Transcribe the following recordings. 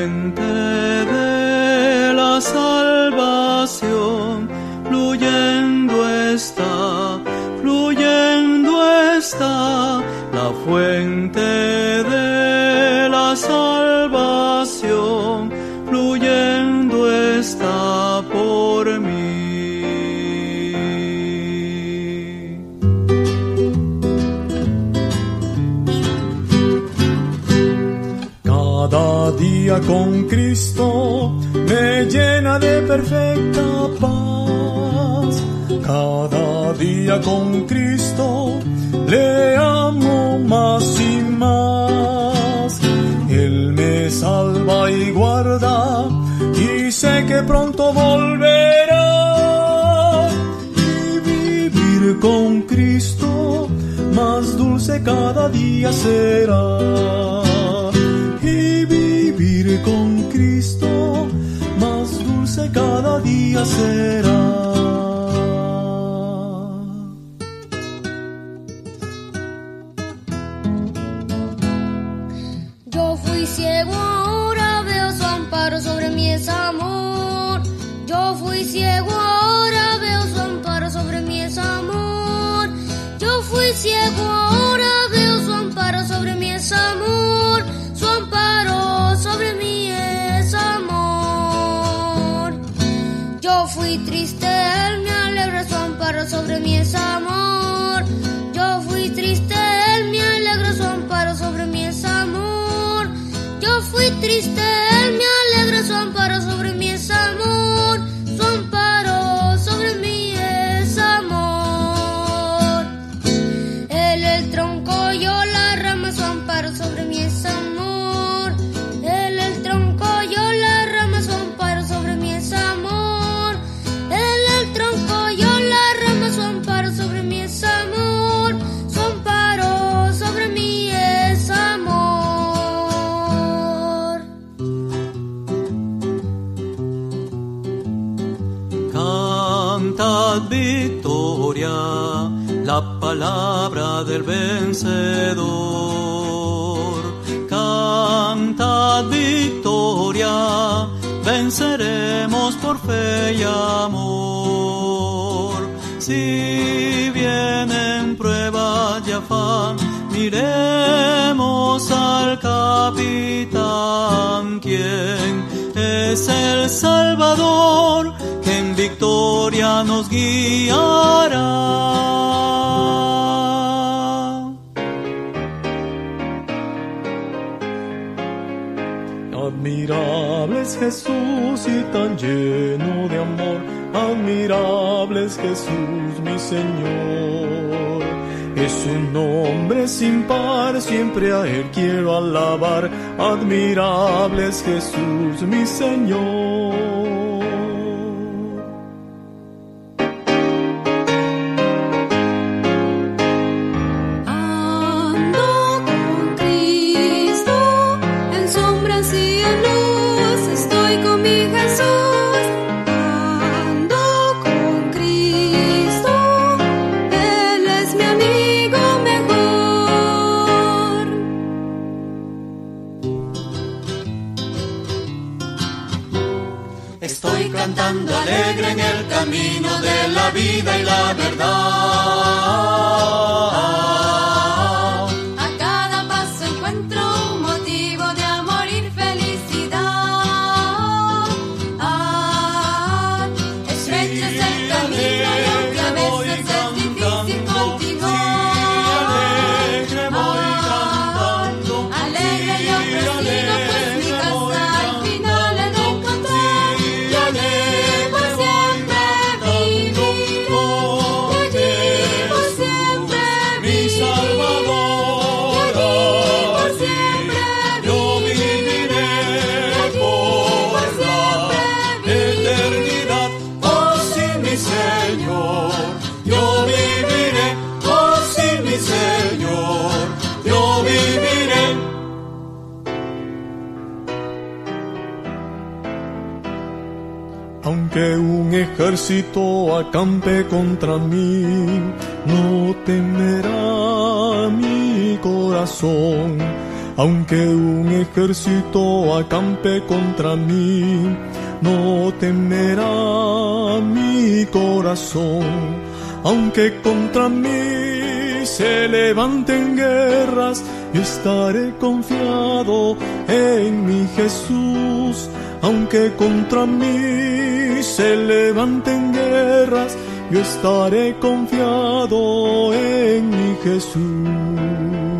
fuente de la salvación, fluyendo está, fluyendo está la fuente Con Cristo me llena de perfecta paz. Cada día con Cristo le amo más y más. Él me salva y guarda y sé que pronto volverá. Y vivir con Cristo más dulce cada día será. Cada día será. Yo fui ciego, ahora veo su amparo sobre mí es amor. Yo fui ciego, ahora veo su amparo sobre mí es amor. Yo fui ciego, ahora veo su amparo sobre mí es amor. Fui triste, él me alegra su amparo sobre mí es amor. Yo fui triste, él me alegra su amparo sobre mí es amor. Yo fui triste, palabra del vencedor. Cantad victoria, venceremos por fe y amor. Si vienen pruebas y afán, miremos al capitán, quien es el Salvador que en victoria nos guiará. Admirable es Jesús y tan lleno de amor, admirable es Jesús mi Señor. Es un nombre sin par, siempre a Él quiero alabar, admirable es Jesús mi Señor. Verdad. Ejército acampe contra mí, no temerá mi corazón. aunque un ejército acampe contra mí, no temerá mi corazón, aunque contra mí se levanten guerras, yo estaré confiado en mi Jesús, aunque contra mí se levanten guerras, yo estaré confiado en mi Jesús.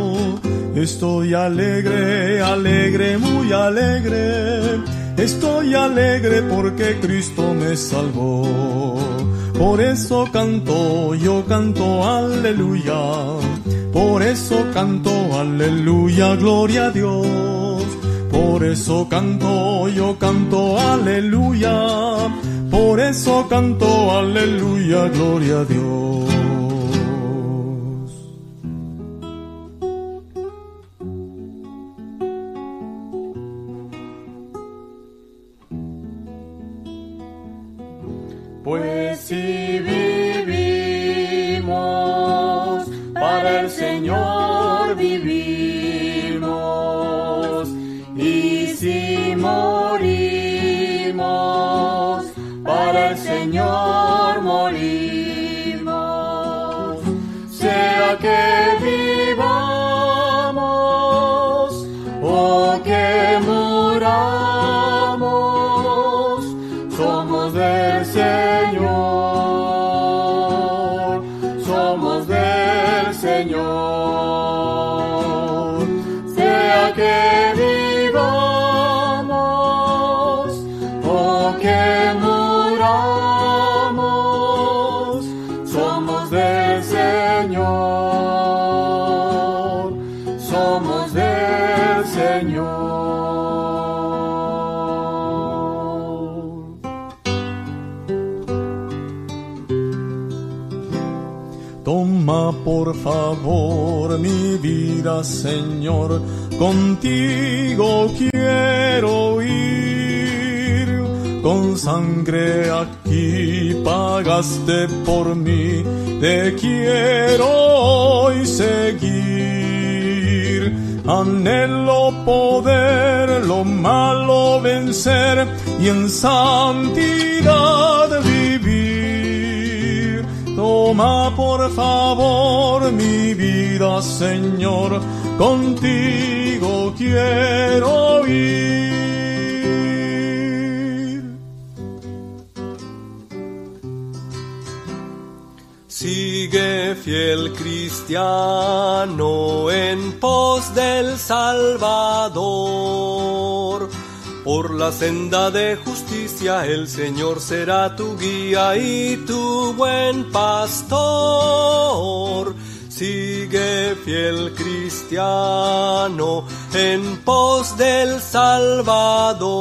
Estoy alegre, alegre, muy alegre. Estoy alegre porque Cristo me salvó. Por eso canto, yo canto aleluya. Por eso canto aleluya, gloria a Dios. Por eso canto, yo canto, aleluya. Por eso canto, aleluya, gloria a Dios. Señor, contigo quiero ir. Con sangre aquí pagaste por mí, te quiero hoy seguir. Anhelo poder lo malo vencer y en santidad Toma por favor mi vida, Señor, contigo quiero ir. Sigue fiel cristiano en pos del Salvador. Por la senda de el Señor será tu guía y tu buen pastor. Sigue fiel cristiano en pos del Salvador.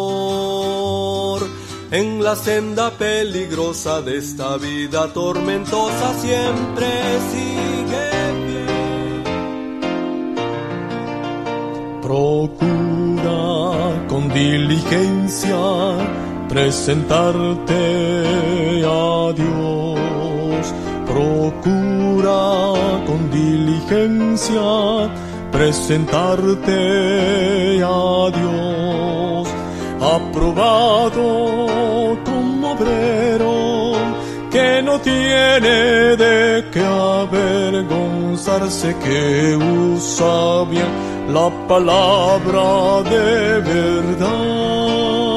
en la senda peligrosa de esta vida tormentosa siempre sigue fiel. Procura con diligencia presentarte a Dios. Procura con diligencia presentarte a Dios. Aprobado como obrero que no tiene de qué avergonzarse, que usa bien la palabra de verdad.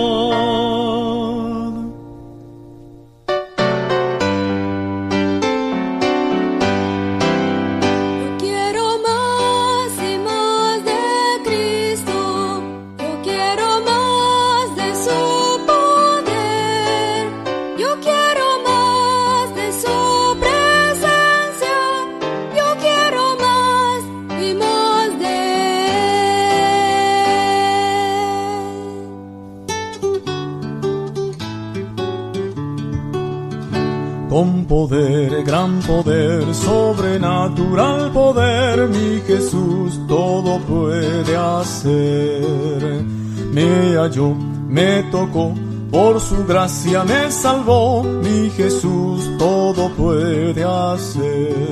Con poder, gran poder, sobrenatural poder, mi Jesús todo puede hacer. Me halló, me tocó, por su gracia me salvó, mi Jesús todo puede hacer.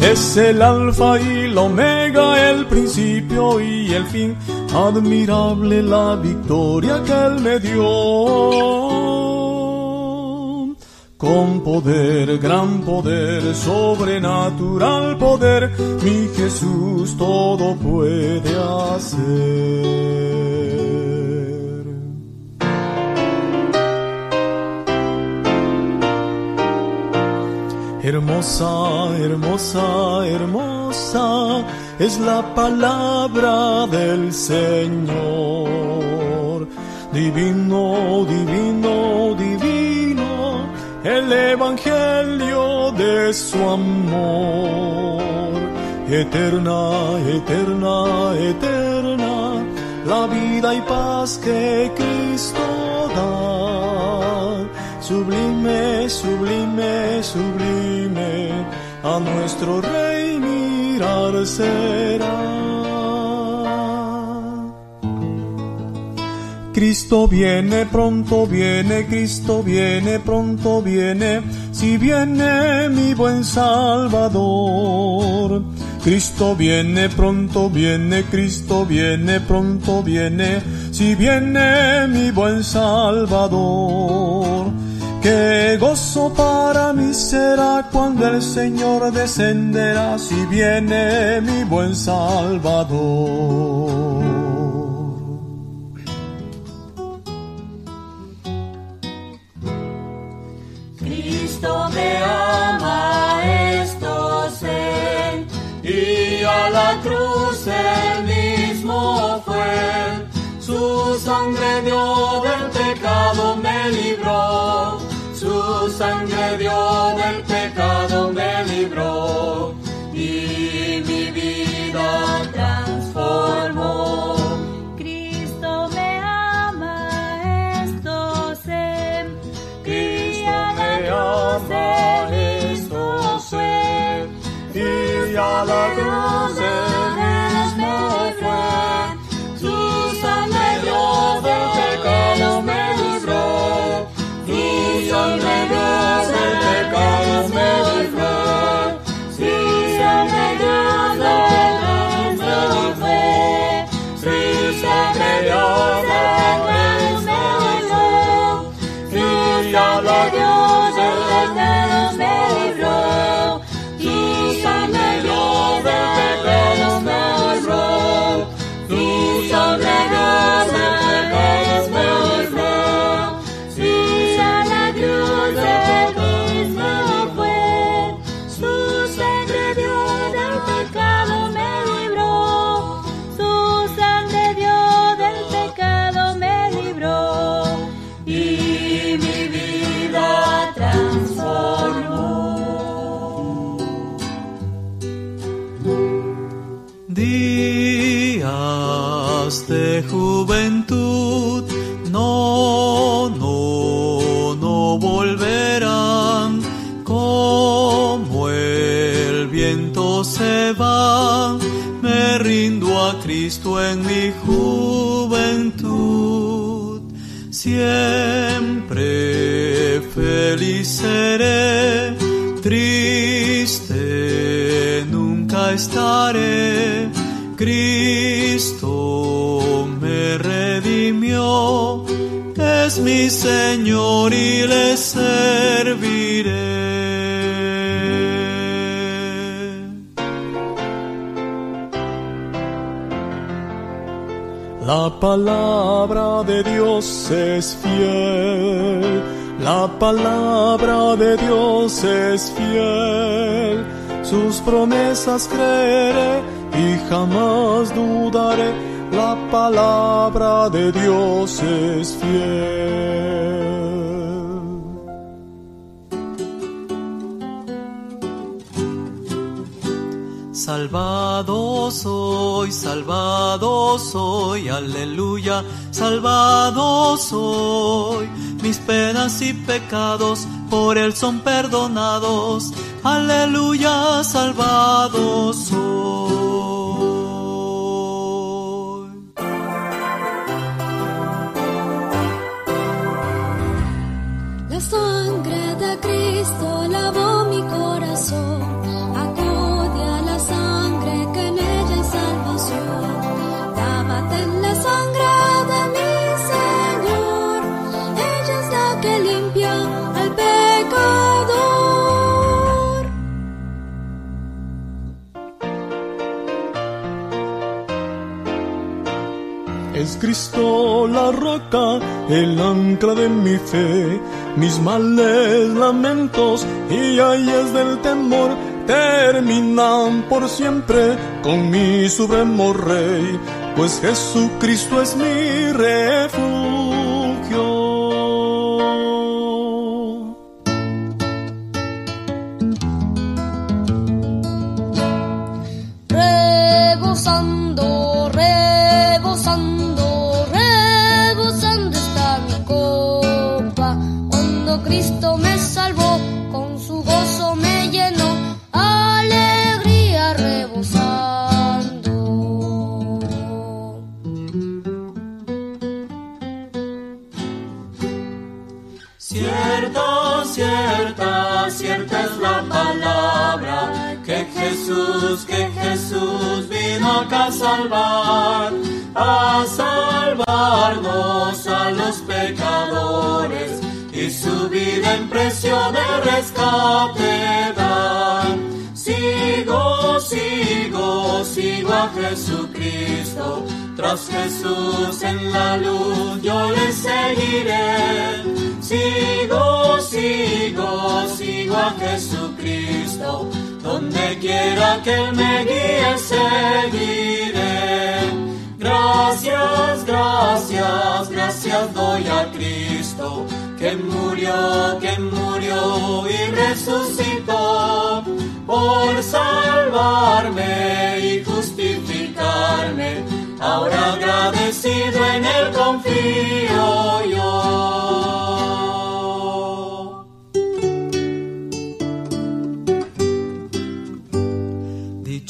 Es el alfa y la omega, el principio y el fin, admirable la victoria que él me dio. Con poder, gran poder, sobrenatural poder, mi Jesús todo puede hacer. Hermosa, hermosa, hermosa es la palabra del Señor. Divino, divino, divino, el evangelio de su amor. Eterna, eterna, eterna, la vida y paz que Cristo da. Sublime, sublime, sublime, a nuestro Rey mirar será. Cristo viene, pronto viene, Cristo viene, pronto viene, si viene mi buen Salvador. Cristo viene, pronto viene, Cristo viene, pronto viene, si viene mi buen Salvador. Qué gozo para mí será cuando el Señor descenderá, si viene mi buen Salvador. Sangre dio del pecado, me libró. Su sangre dio del pecado, me libró. Christmas. Juventud no, no, no volverán como el viento se va. Me rindo a Cristo en mi juventud. Siempre feliz seré, triste nunca estaré. Cristo es mi Señor y le serviré. La palabra de Dios es fiel, la palabra de Dios es fiel, sus promesas creeré y jamás dudaré, la palabra de Dios es fiel. Salvado soy, salvado soy, aleluya, salvado soy. Mis penas y pecados por él son perdonados, aleluya, salvado soy. Cristo lavó mi corazón. Acude a la sangre que en ella hay salvación. Lávate en la sangre de mi Señor. Ella es la que limpia al pecador. Es Cristo la roca, el ancla de mi fe, mis males, lamentos y ayes del temor terminan por siempre con mi supremo Rey, pues Jesucristo es mi refugio. Rebosando, rebosando, cierta, es la palabra que Jesús, que Jesús vino acá a salvar, a salvarnos a los pecadores y su vida en precio de rescate dar. Sigo, sigo, sigo a Jesucristo. Tras Jesús en la luz yo le seguiré. Sigo, sigo, sigo a Jesucristo. Donde quiera que Él me guíe, seguiré. Gracias, gracias, gracias doy a Cristo, que murió, que murió y resucitó por salvarme y justificarme. Ahora agradecido en Él confío yo.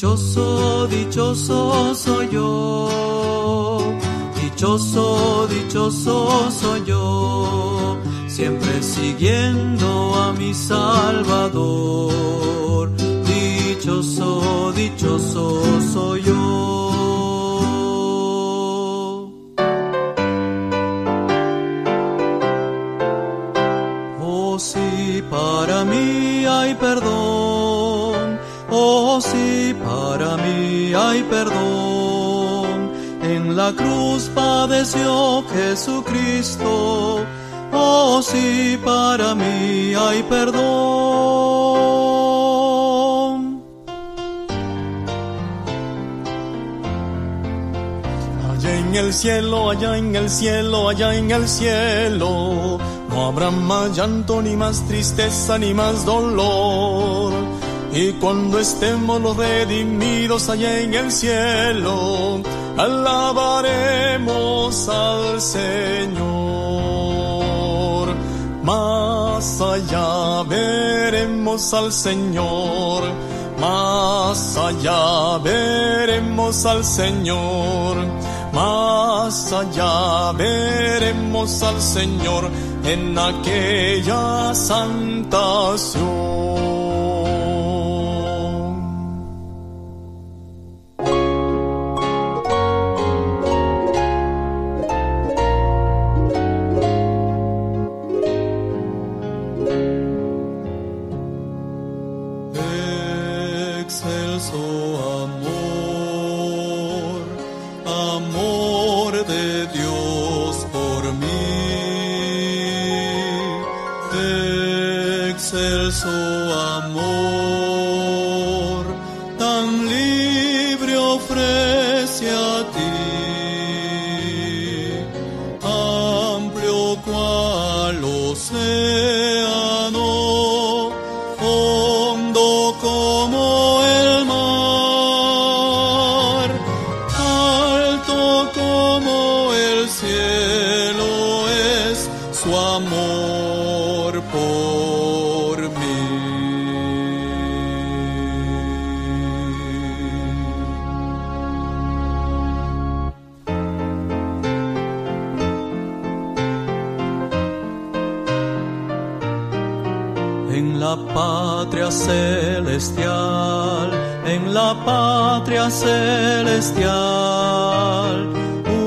Dichoso, dichoso soy yo, dichoso, dichoso soy yo, siempre siguiendo a mi Salvador. Dichoso, dichoso soy yo. Hay perdón. En la cruz padeció Jesucristo. Oh sí, para mí hay perdón. Allá en el cielo, allá en el cielo, allá en el cielo, no habrá más llanto, ni más tristeza, ni más dolor. Y cuando estemos los redimidos allá en el cielo, alabaremos al Señor. Más allá veremos al Señor, más allá veremos al Señor, más allá veremos al Señor en aquella santa celestial, celestial,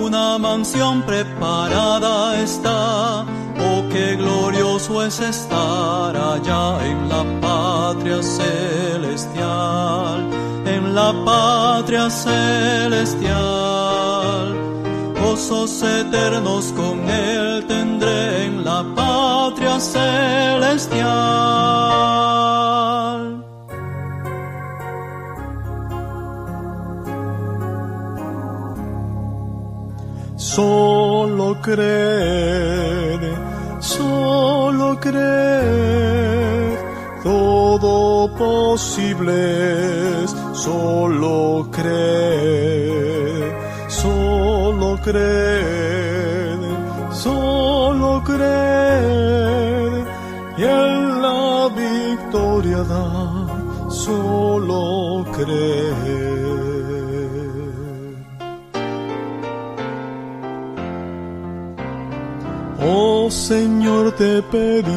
una mansión preparada está. Oh, qué glorioso es estar allá en la patria celestial, en la patria celestial. Gozos eternos con él tendré en la patria celestial. Solo cree, solo cree, todo posible solo cree, solo cree, solo cree, y en la victoria da, solo cree. Oh Señor, te pedimos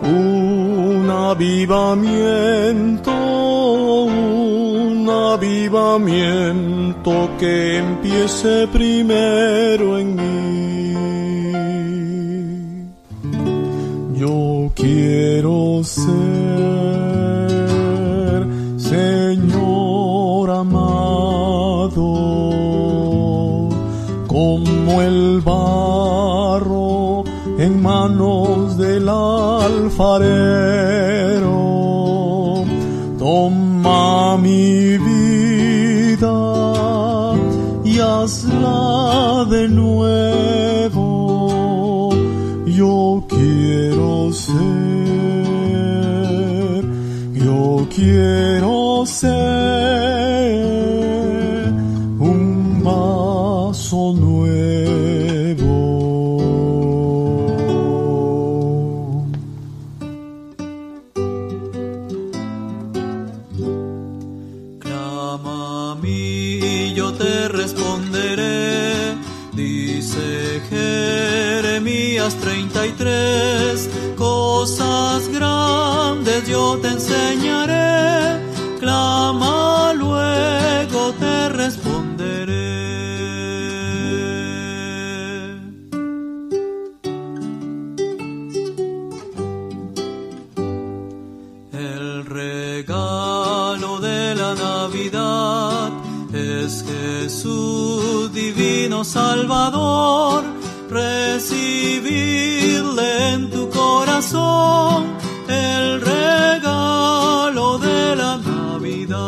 un avivamiento, un avivamiento que empiece primero en mí. Yo quiero ser, manos del alfarero. Toma mi vida y hazla de nuevo. Yo quiero ser, yo quiero ser Salvador. Recibirle en tu corazón el regalo de la Navidad.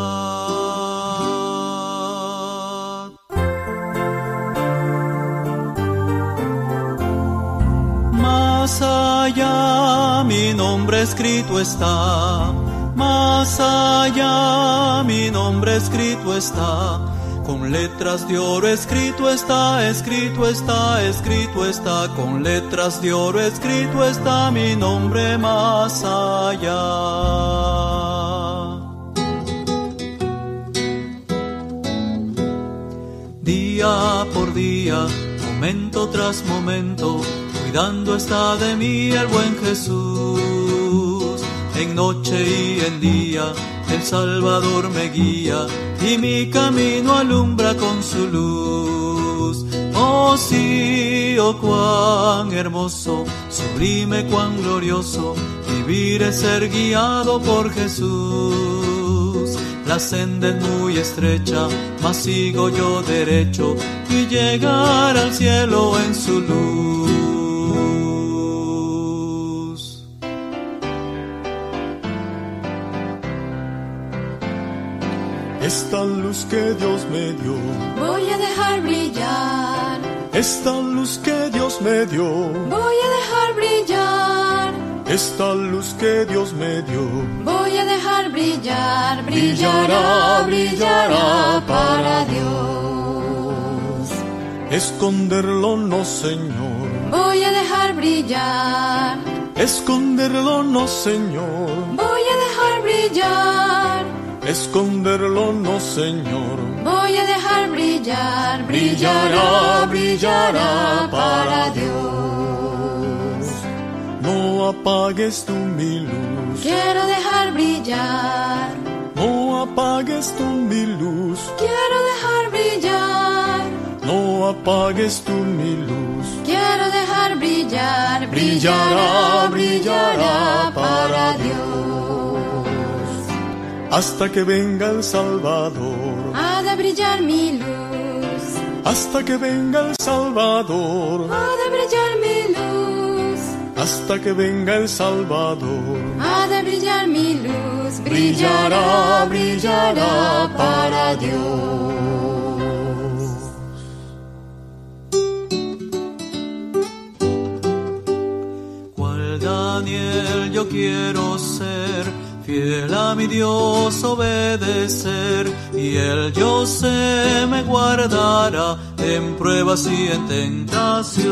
Más allá mi nombre escrito está, más allá mi nombre escrito está, Con letras de oro escrito está, escrito está, escrito está, con letras de oro escrito está mi nombre más allá. Día por día, momento tras momento, cuidando está de mí el buen Jesús. En noche y en día, el Salvador me guía y mi camino alumbra con su luz. Oh sí, oh cuán hermoso, sublime, cuán glorioso, vivir es ser guiado por Jesús. La senda es muy estrecha, mas sigo yo derecho y llegar al cielo en su luz. Luz que Dios me dio, Voy a dejar brillar, esta luz que Dios me dio, voy a dejar brillar, esta luz que Dios me dio, voy a dejar brillar, brillará, brillará para Dios. esconderlo no Señor, Voy a dejar brillar, esconderlo no Señor, voy a dejar brillar, esconderlo no Señor, voy a dejar brillar, brillará, brillará para Dios. no apagues tú mi luz, Quiero dejar brillar, no apagues tú mi luz, quiero dejar brillar, no apagues tú mi luz, quiero dejar brillar, brillará, brillará para Dios. Hasta que venga el Salvador, Ha de brillar mi luz, hasta que venga el Salvador, ha de brillar mi luz, hasta que venga el Salvador. ha de brillar mi luz, brillará, brillará para Dios. Cual Daniel yo quiero fiel a mi Dios obedecer, y el yo sé me guardará en pruebas y en tentación.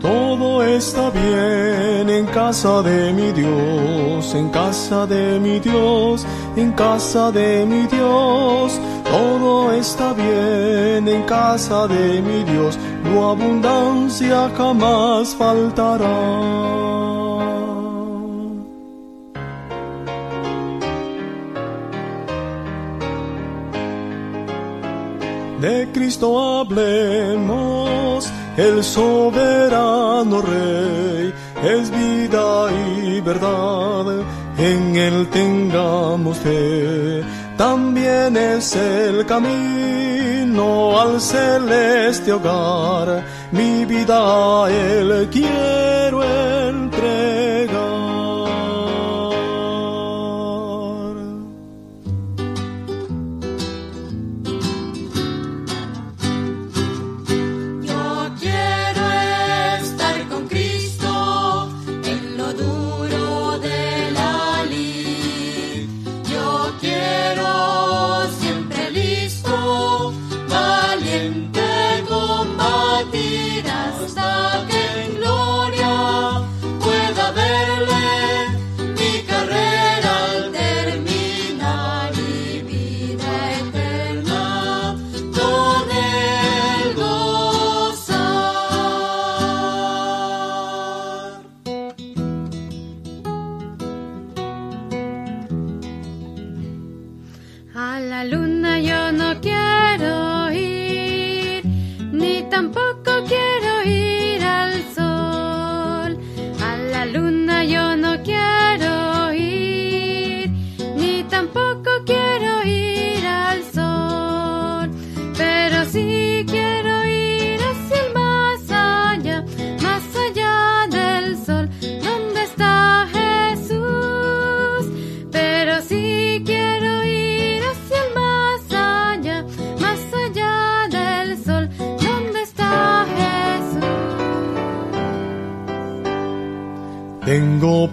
Todo está bien en casa de mi Dios, en casa de mi Dios, en casa de mi Dios. Todo está bien en casa de mi Dios, tu abundancia jamás faltará. De Cristo hablemos, el soberano Rey, es vida y verdad, en él tengamos fe. También es el camino al celeste hogar, mi vida él quiero ni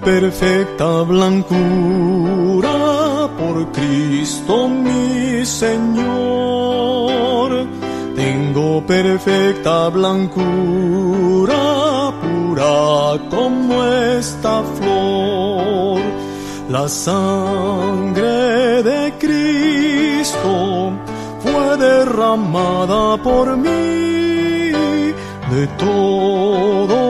perfecta blancura por Cristo mi Señor. Tengo perfecta blancura, pura como esta flor. La sangre de Cristo fue derramada por mí, de todo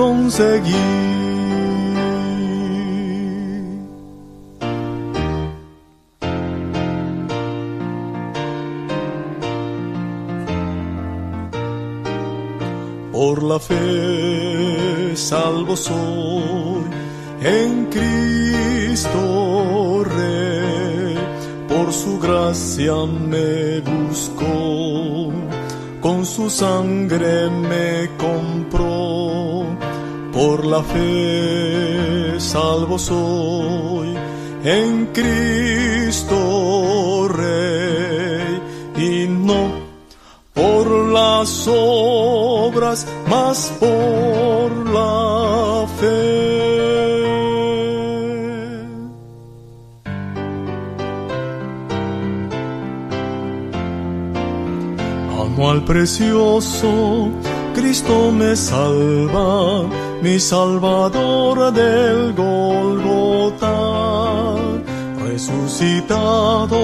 conseguí. Por la fe salvo soy en Cristo Rey, por su gracia me buscó, con su sangre me compró, por la fe salvo soy en Cristo Rey, y no por las obras, más por la fe. Amo al precioso, Cristo me salva, mi salvador del Golgota, resucitado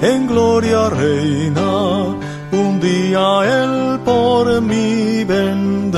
en gloria reina un día Él por mí vendrá.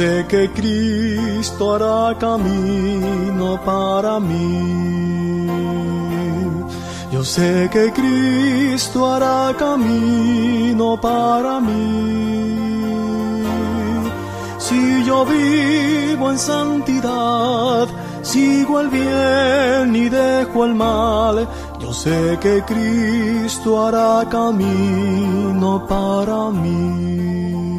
Sé que Cristo hará camino para mí. Yo sé que Cristo hará camino para mí. Si yo vivo en santidad, sigo el bien y dejo el mal. Yo sé que Cristo hará camino para mí.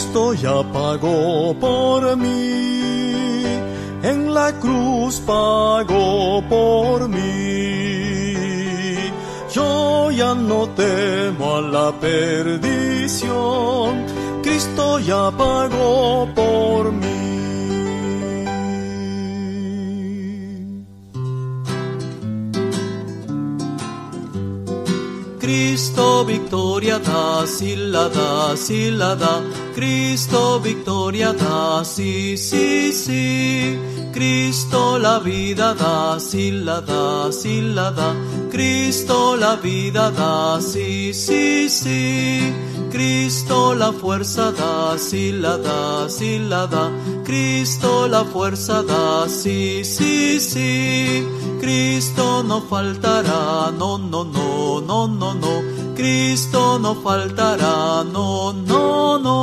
Cristo ya pagó por mí, en la cruz pagó por mí. Yo ya no temo a la perdición, Cristo ya pagó por mí. Cristo victoria da, si la da, si la da. Cristo victoria da, sí, sí, sí. Cristo la vida da, sí la da, sí la da. Cristo la vida da, sí, sí, sí. Cristo la fuerza da, sí la da, sí la da. Cristo la fuerza da, sí, sí, sí. Cristo no faltará, no, no, no, no, no, no. Cristo no faltará, no, no, no.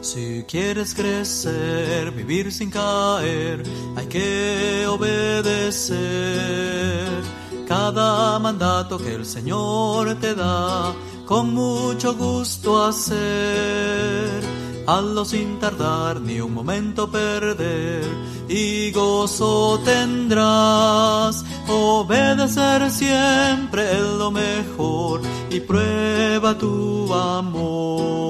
Si quieres crecer, vivir sin caer, hay que obedecer cada mandato que el Señor te da, con mucho gusto hacer. Hazlo sin tardar ni un momento perder, y gozo tendrás. Obedecer siempre es lo mejor, y prueba tu amor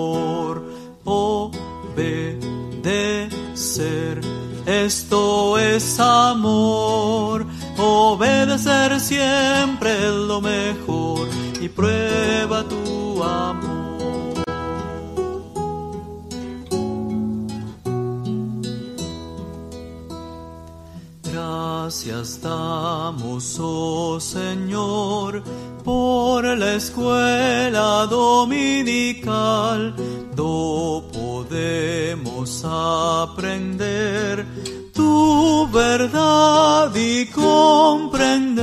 obedecer. Esto es amor, obedecer siempre es lo mejor y prueba tu amor. Gracias damos, oh Señor, por la escuela dominical, do podemos aprender tu verdad y comprender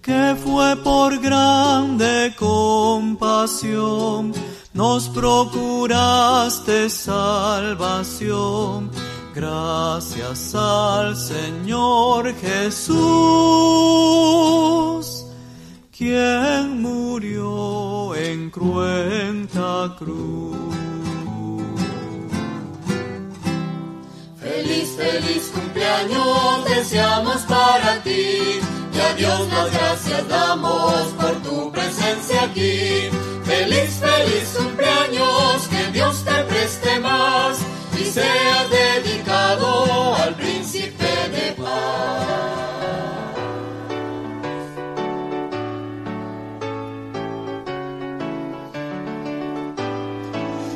que fue por grande compasión nos procuraste salvación. Gracias al Señor Jesús, quien murió en cruenta cruz. Feliz, feliz cumpleaños deseamos para ti y a Dios las gracias damos por tu presencia aquí. Feliz, feliz cumpleaños, que Dios te preste más y seas dedicado al príncipe de paz.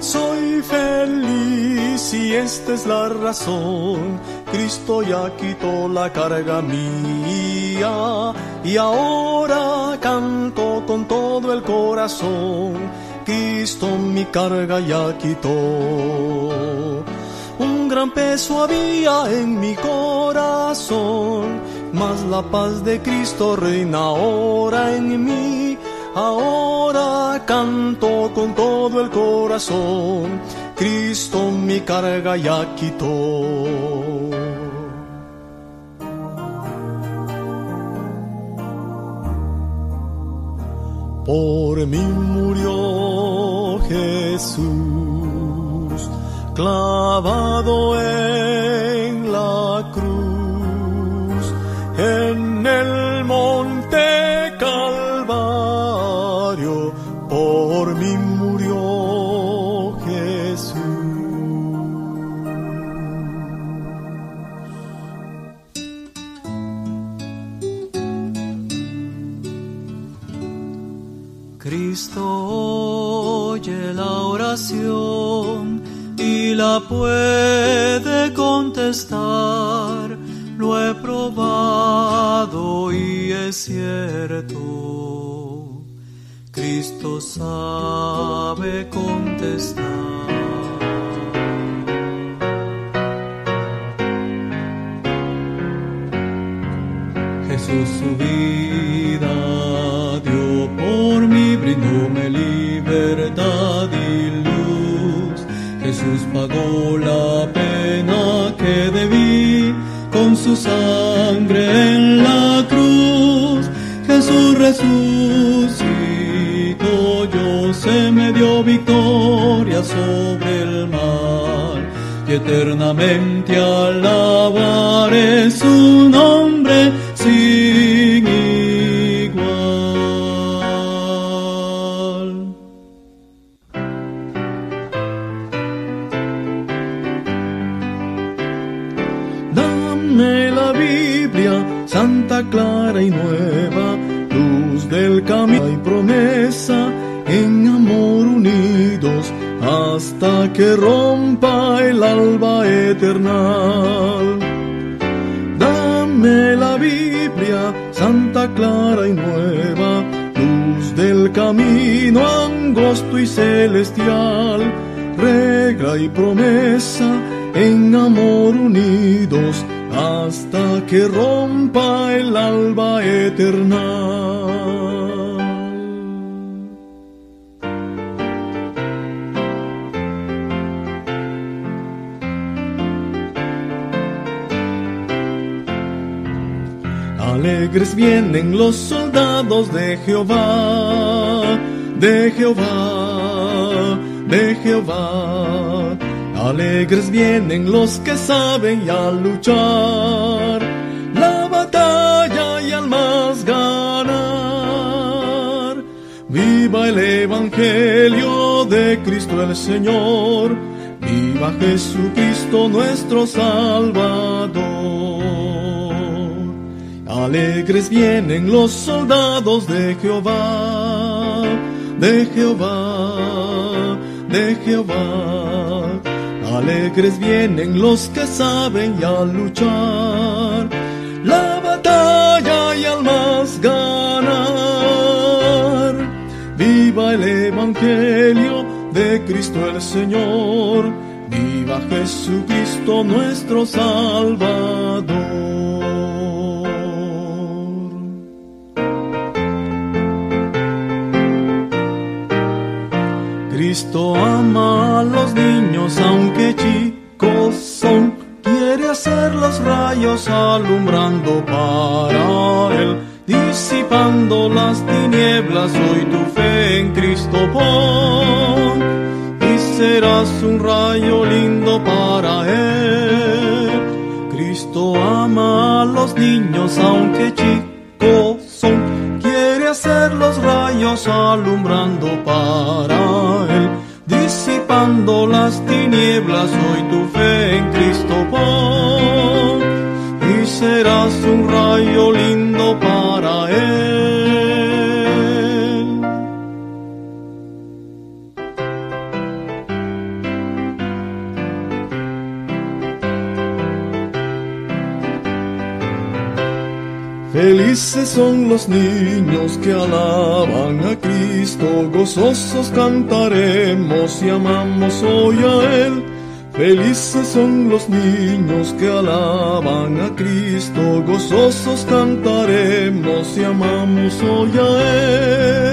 Soy feliz y esta es la razón. Cristo ya quitó la carga mía y ahora canto con todo el corazón. Cristo mi carga ya quitó. Gran peso había en mi corazón, mas la paz de Cristo reina ahora en mí. Ahora canto con todo el corazón, Cristo mi carga ya quitó. Por mí murió Jesús, clavado en la cruz, en el monte Calvario, por mí murió puede contestar. Lo he probado y es cierto. Cristo sabe contestar. Pagó la pena que debí con su sangre en la cruz. Jesús resucitó, yo se me dio victoria sobre el mal y eternamente alabaré su nombre que rompa el alba eternal. Dame la Biblia, santa, clara y nueva, luz del camino angosto y celestial, regla y promesa en amor unidos hasta que rompa el alba eternal. Alegres vienen los soldados de Jehová, de Jehová, de Jehová. Alegres vienen los que saben ya luchar la batalla y al más ganar. Viva el Evangelio de Cristo el Señor, viva Jesucristo nuestro Salvador. Alegres vienen los soldados de Jehová, de Jehová, de Jehová. Alegres vienen los que saben ya luchar la batalla y al más ganar. Viva el Evangelio de Cristo el Señor, viva Jesucristo nuestro Salvador. Cristo ama a los niños aunque chicos son. Quiere hacer los rayos alumbrando para Él, disipando las tinieblas. Hoy tu fe en Cristo pon y serás un rayo lindo para Él. Cristo ama a los niños aunque chicos son. Quiere hacer los rayos alumbrando para Él, disipando las tinieblas. Hoy tu fe en Cristo pon y serás un rayo lindo para Él. Felices son los niños que alaban a Cristo, gozosos cantaremos y amamos hoy a Él. Felices son los niños que alaban a Cristo, gozosos cantaremos y amamos hoy a Él.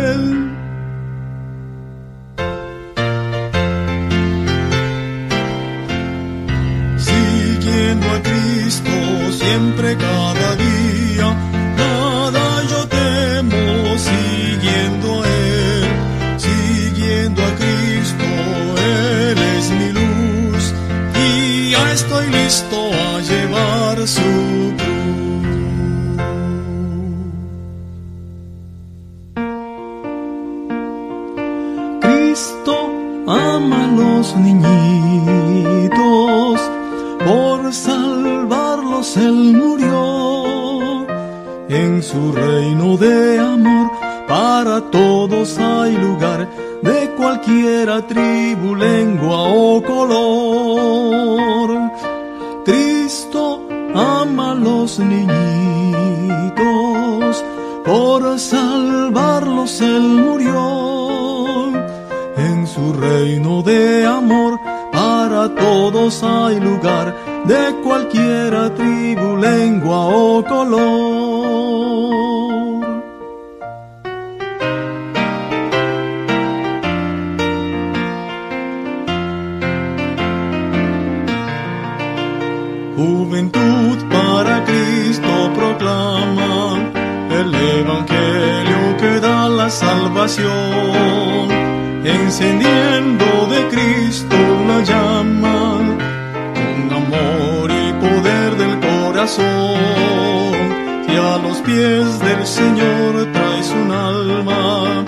Cristo ama a los niñitos, por salvarlos Él murió. En su reino de amor, para todos hay lugar, de cualquiera tribu, lengua o color. Los niñitos, por salvarlos Él murió. En su reino de amor, para todos hay lugar, de cualquiera tribu, lengua o color. Salvación, encendiendo de Cristo la llama con amor y poder del corazón. Y a los pies del Señor traes un alma,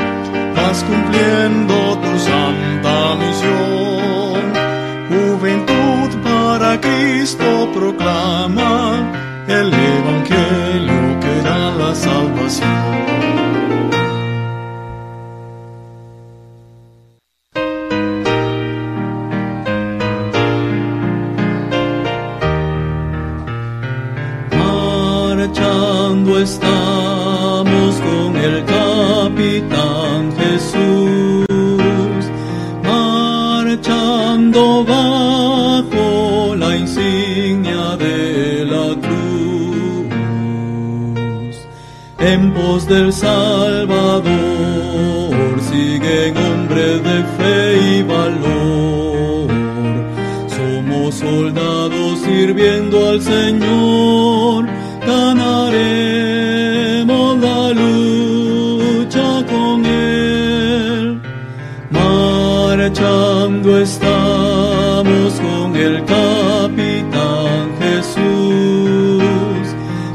vas cumpliendo tu santa misión. Juventud para Cristo proclama el Evangelio que da la salvación. capitán Jesús, marchando bajo la insignia de la cruz, en pos del Salvador, siguen hombres de fe y valor, somos soldados sirviendo al Señor, ganaremos bailando estamos con el capitán Jesús,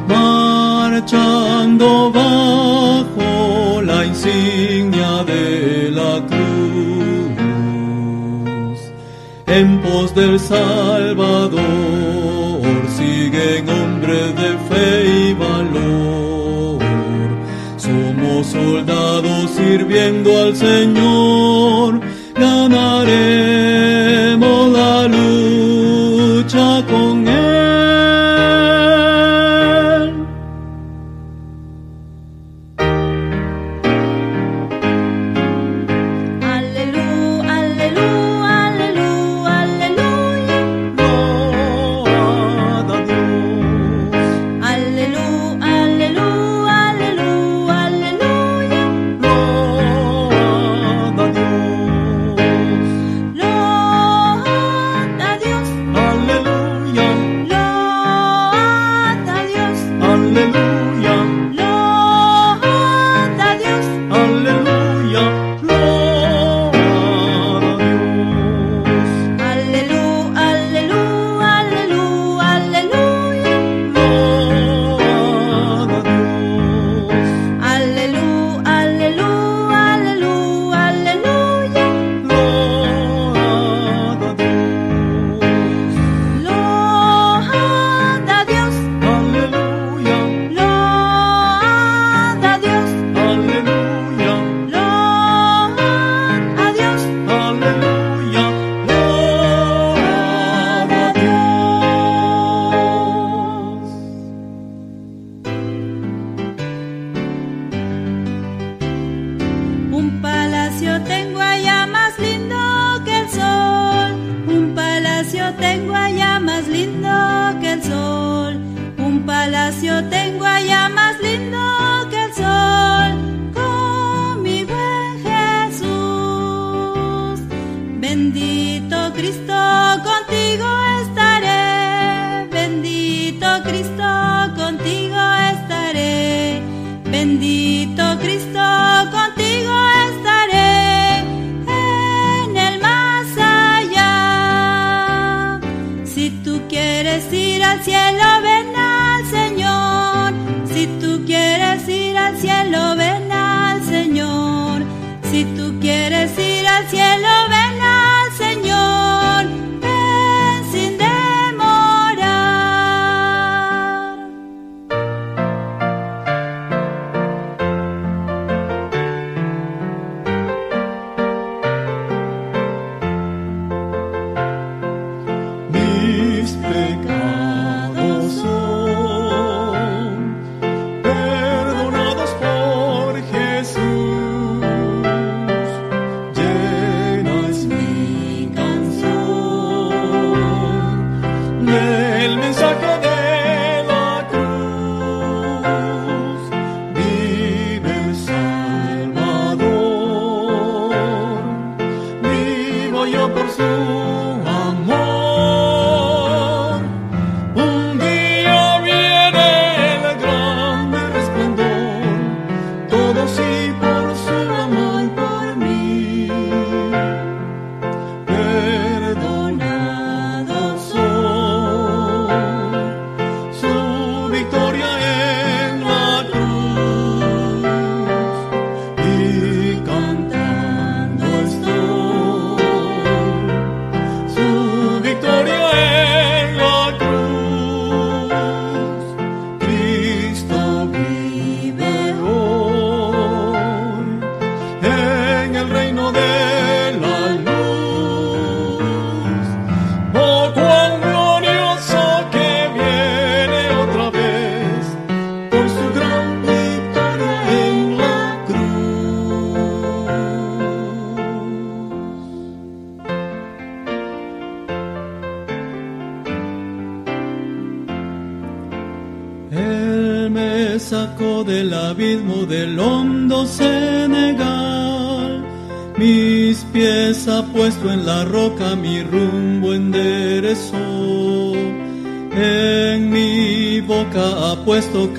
marchando bajo la insignia de la cruz. En pos del Salvador siguen hombres de fe y valor. Somos soldados sirviendo al Señor 나를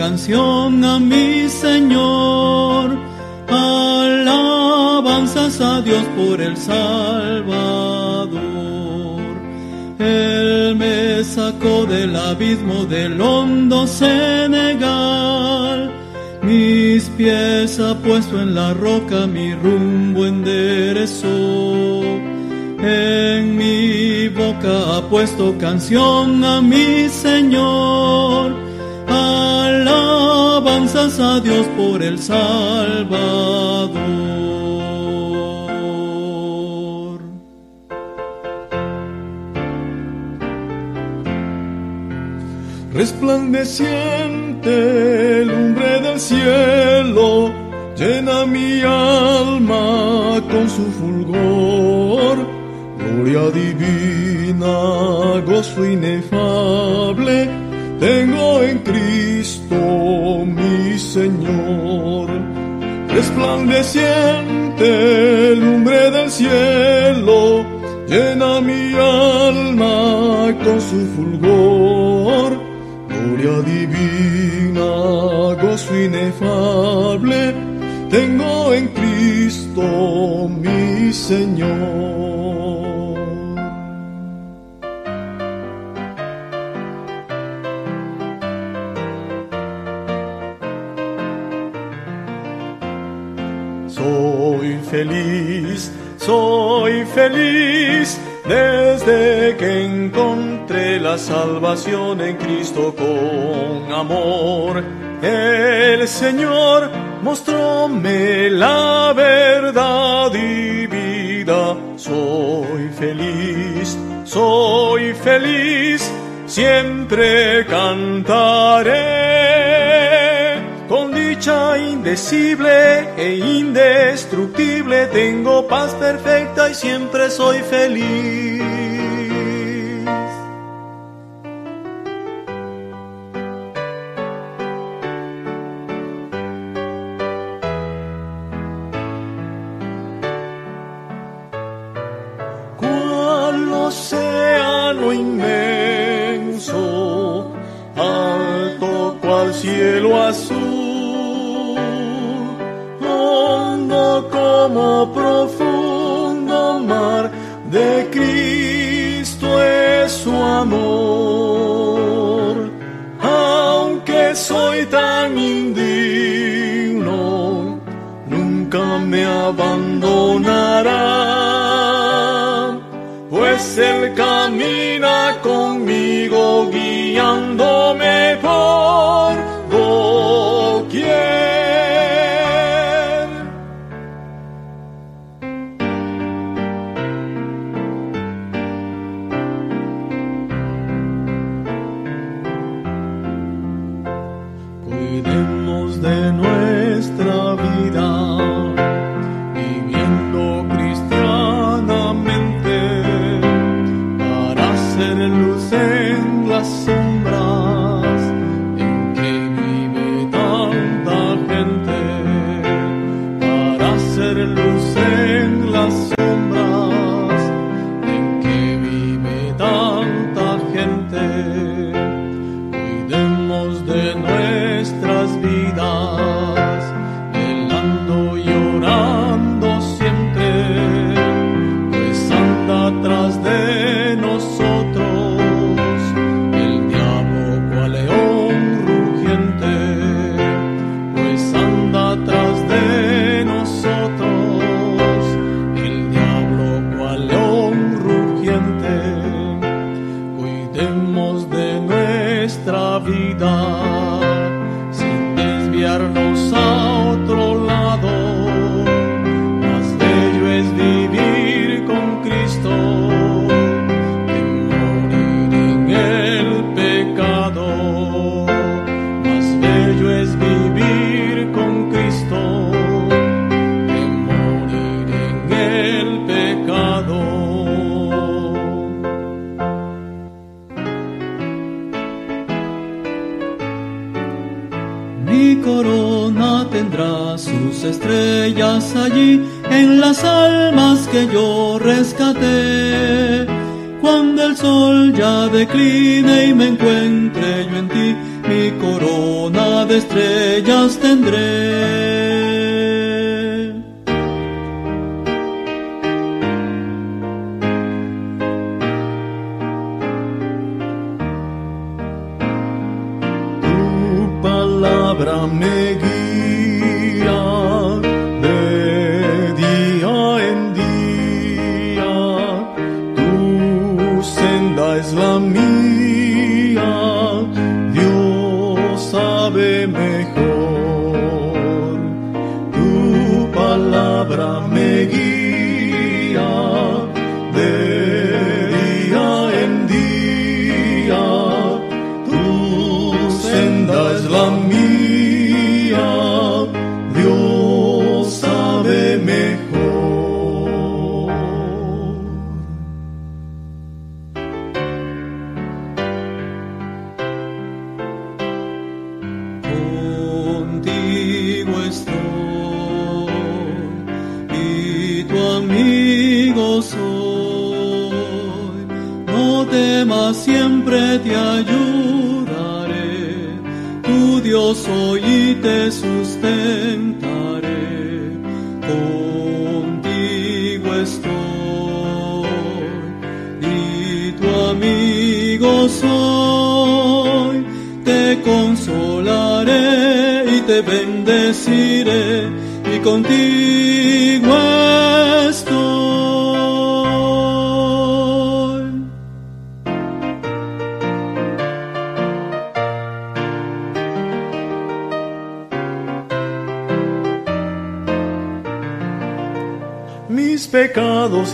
canción a mi Señor. Alabanzas a Dios por el Salvador. Él me sacó del abismo del hondo Senegal. Mis pies ha puesto en la roca, mi rumbo enderezó. En mi boca ha puesto canción a mi Señor. Alabanzas a Dios por el Salvador. Resplandeciente lumbre del cielo, llena mi alma con su fulgor. Gloria divina, gozo inefable, Señor. Resplandeciente lumbre del cielo, llena mi alma con su fulgor. Gloria divina, gozo inefable, tengo en Cristo mi Señor. La salvación en Cristo con amor. El Señor mostróme la verdad y vida. Soy feliz, soy feliz, siempre cantaré. Con dicha indecible e indestructible tengo paz perfecta y siempre soy feliz.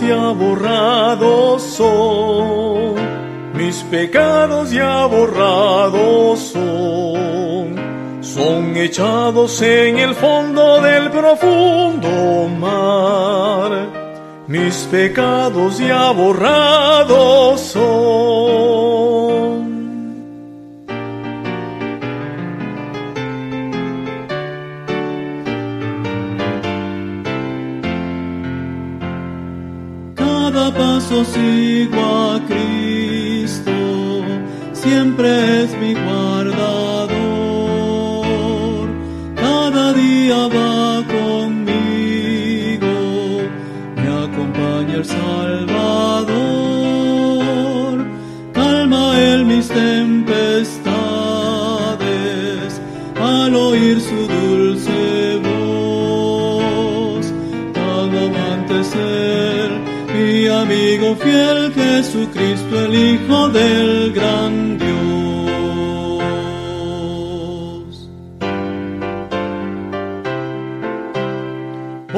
Ya borrados son, mis pecados ya borrados son, son echados en el fondo del profundo mar. Mis pecados ya borrados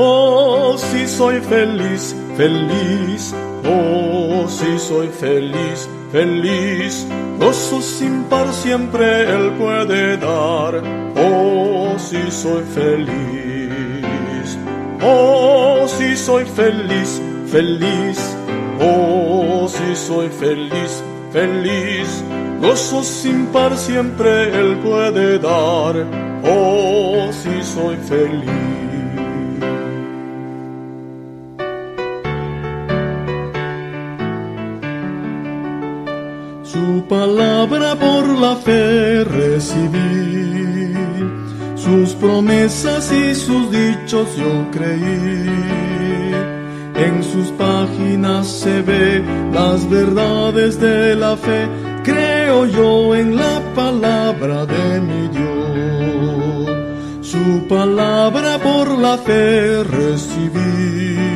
Oh, si soy feliz, feliz. Oh, si soy feliz, feliz. Gozo sin par siempre Él puede dar. Oh, si soy feliz. Oh, si soy feliz, feliz. Oh, si soy feliz, feliz. Gozo sin par siempre Él puede dar. Oh, si soy feliz. Palabra por la fe recibí, sus promesas y sus dichos yo creí. En sus páginas se ve las verdades de la fe, creo yo en la palabra de mi Dios. Su palabra por la fe recibí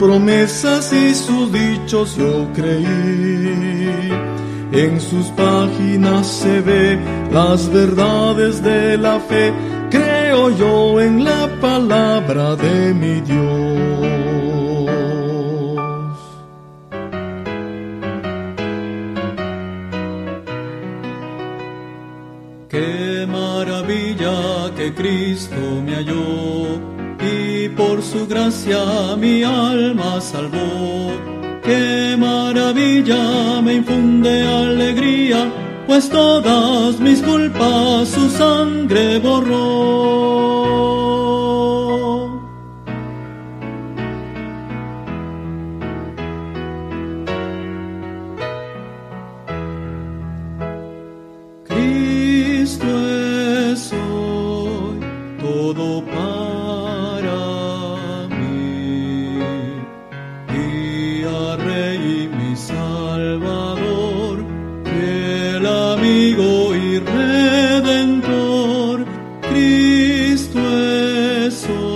promesas y sus dichos yo creí. En sus páginas se ve las verdades de la fe. Creo yo en la palabra de mi Dios. Qué maravilla que Cristo me halló su gracia mi alma salvó. Qué maravilla me infunde alegría, pues todas mis culpas su sangre borró. abençoe.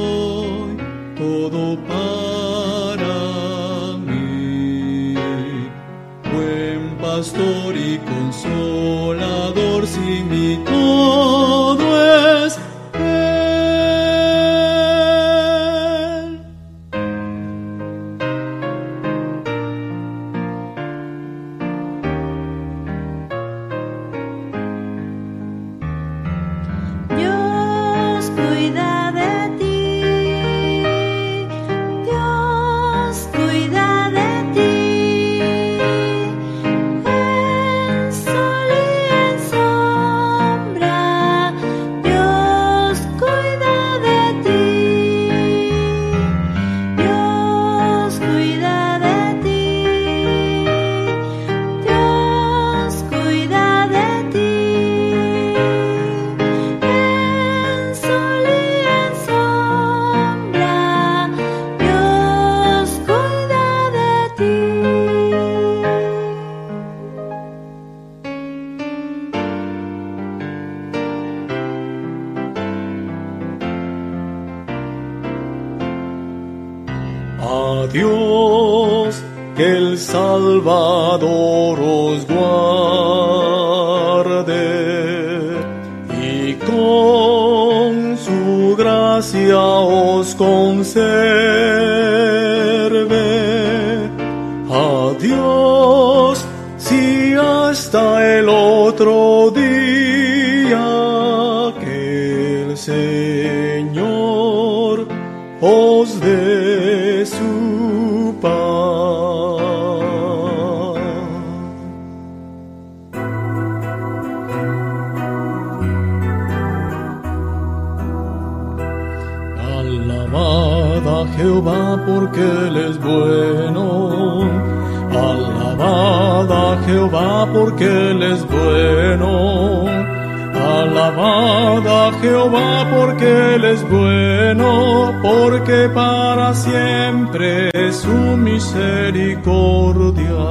Bueno, porque para siempre es su misericordia.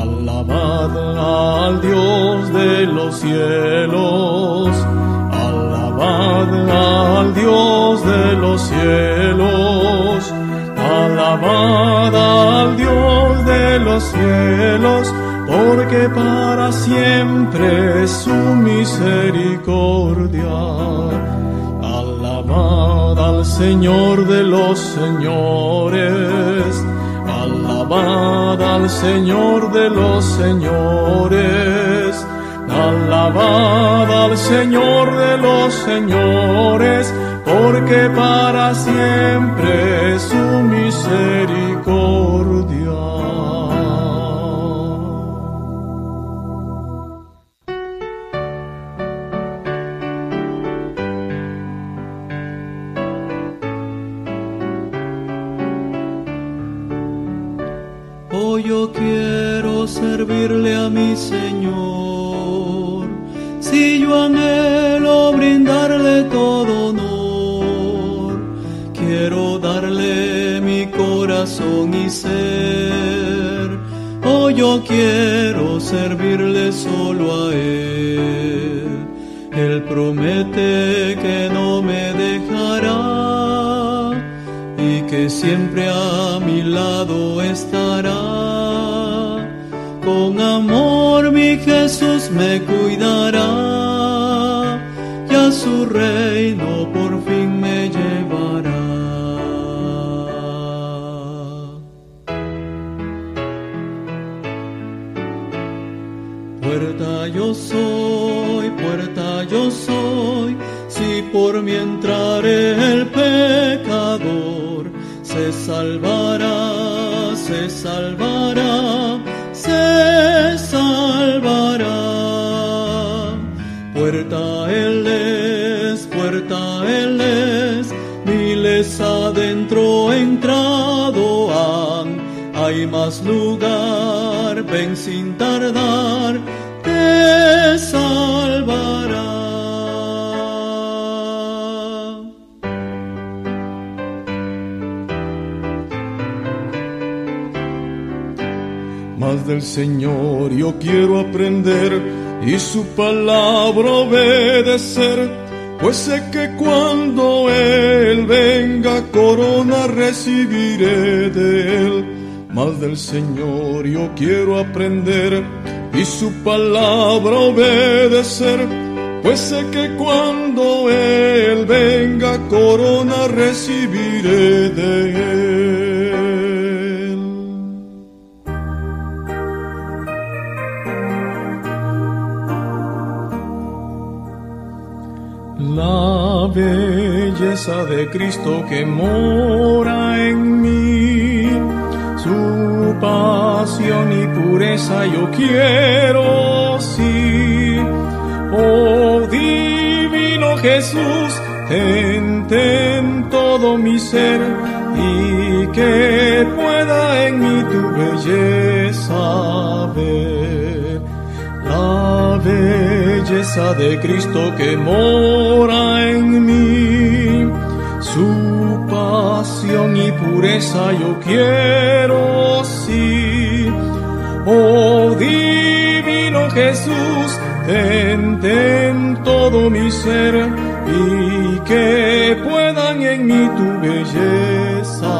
Alabad al Dios de los cielos. Alabad al Dios de los cielos. Alabad al Dios de los cielos, porque para siempre es su misericordia. Alabad al Señor de los señores. Alabad al Señor de los señores. Alabad al Señor de los señores, porque para siempre es su misericordia. A mi Señor. Si yo anhelo brindarle todo honor, quiero darle mi corazón y ser. Oh, yo quiero servirle solo a Él. Él promete que no me dejará y que siempre a mi lado estará. Amor mi Jesús me cuidará y a su reino por fin me llevará. Puerta yo soy, puerta yo soy, si por mí entrare el pecador, se salvará, se salvará, adentro entrado han, hay más lugar, ven sin tardar, te salvará. Más del Señor yo quiero aprender y su palabra obedecer, pues sé que cuando Él venga corona recibiré de Él. Más del Señor yo quiero aprender y su palabra obedecer, pues sé que cuando Él venga corona recibiré de Él. La belleza de Cristo que mora en mí, su pasión y pureza yo quiero, sí. Oh divino Jesús, en todo mi ser y que pueda en mí tu belleza ver. La belleza de Cristo que mora en mí, su pasión y pureza yo quiero, sí. Oh divino Jesús, ten todo mi ser y que puedan en mí tu belleza.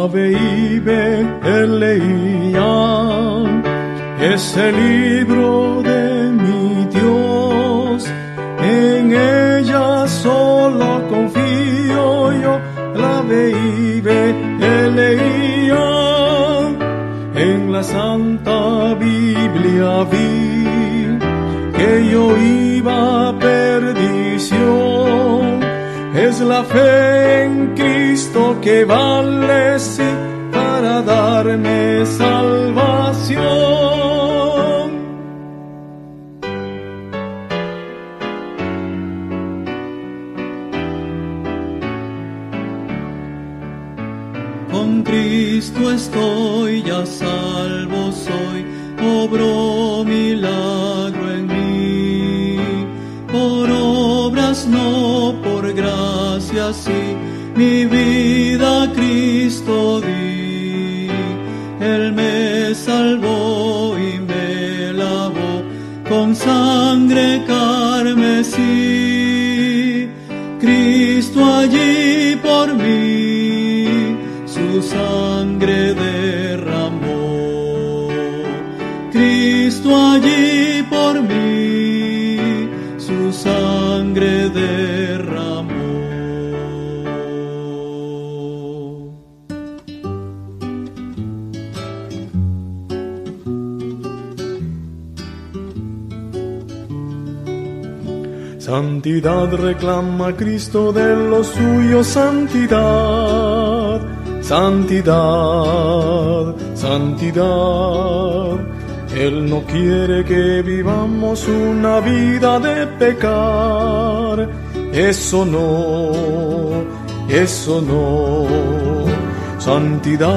La veía, él leía ese libro de mi Dios, en ella solo confío yo. La veía, él leía en la Santa Biblia vi que yo iba a perdición. La fe en Cristo que vale sí para darme salvación. Mi vida Cristo di. Él me salvó y me lavó con sangre carmesí. Cristo allí por mí su sangre Santidad reclama Cristo de los suyos, santidad, santidad, santidad. Él no quiere que vivamos una vida de pecar, eso no, eso no. Santidad,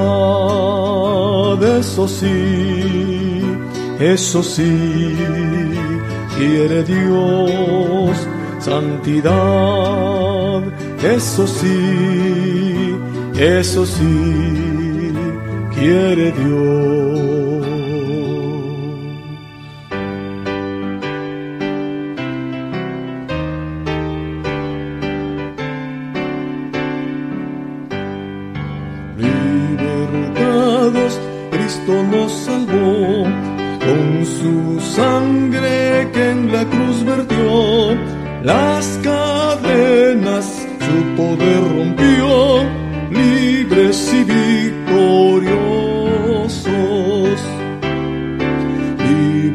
eso sí, eso sí quiere Dios, santidad, eso sí, eso sí, quiere Dios. Libertados, Cristo nos salvó con su sangre que en la cruz vertió, las cadenas su poder rompió, libres y victoriosos.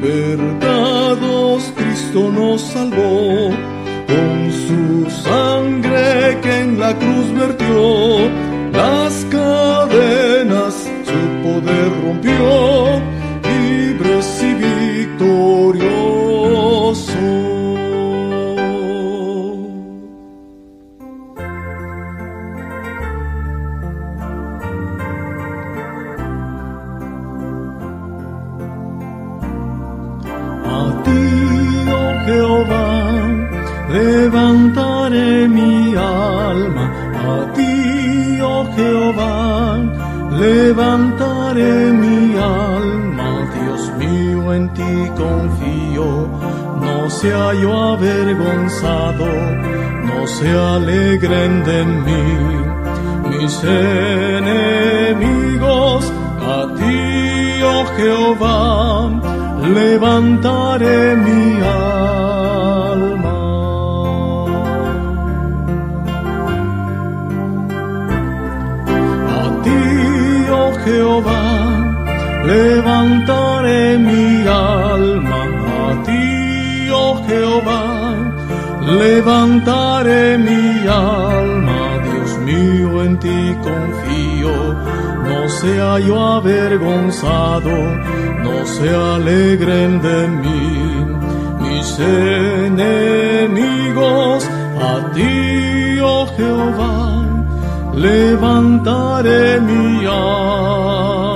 Libertados, Cristo nos salvó, con su sangre que en la cruz vertió, las cadenas su poder rompió sea yo avergonzado, no se alegren de mí mis enemigos, a ti, oh Jehová, levantaré mi alma. A ti, oh Jehová, levantaré mi alma. Jehová, levantaré mi alma. Dios mío, en ti confío. No sea yo avergonzado, no se alegren de mí mis enemigos. A ti, oh Jehová, levantaré mi alma.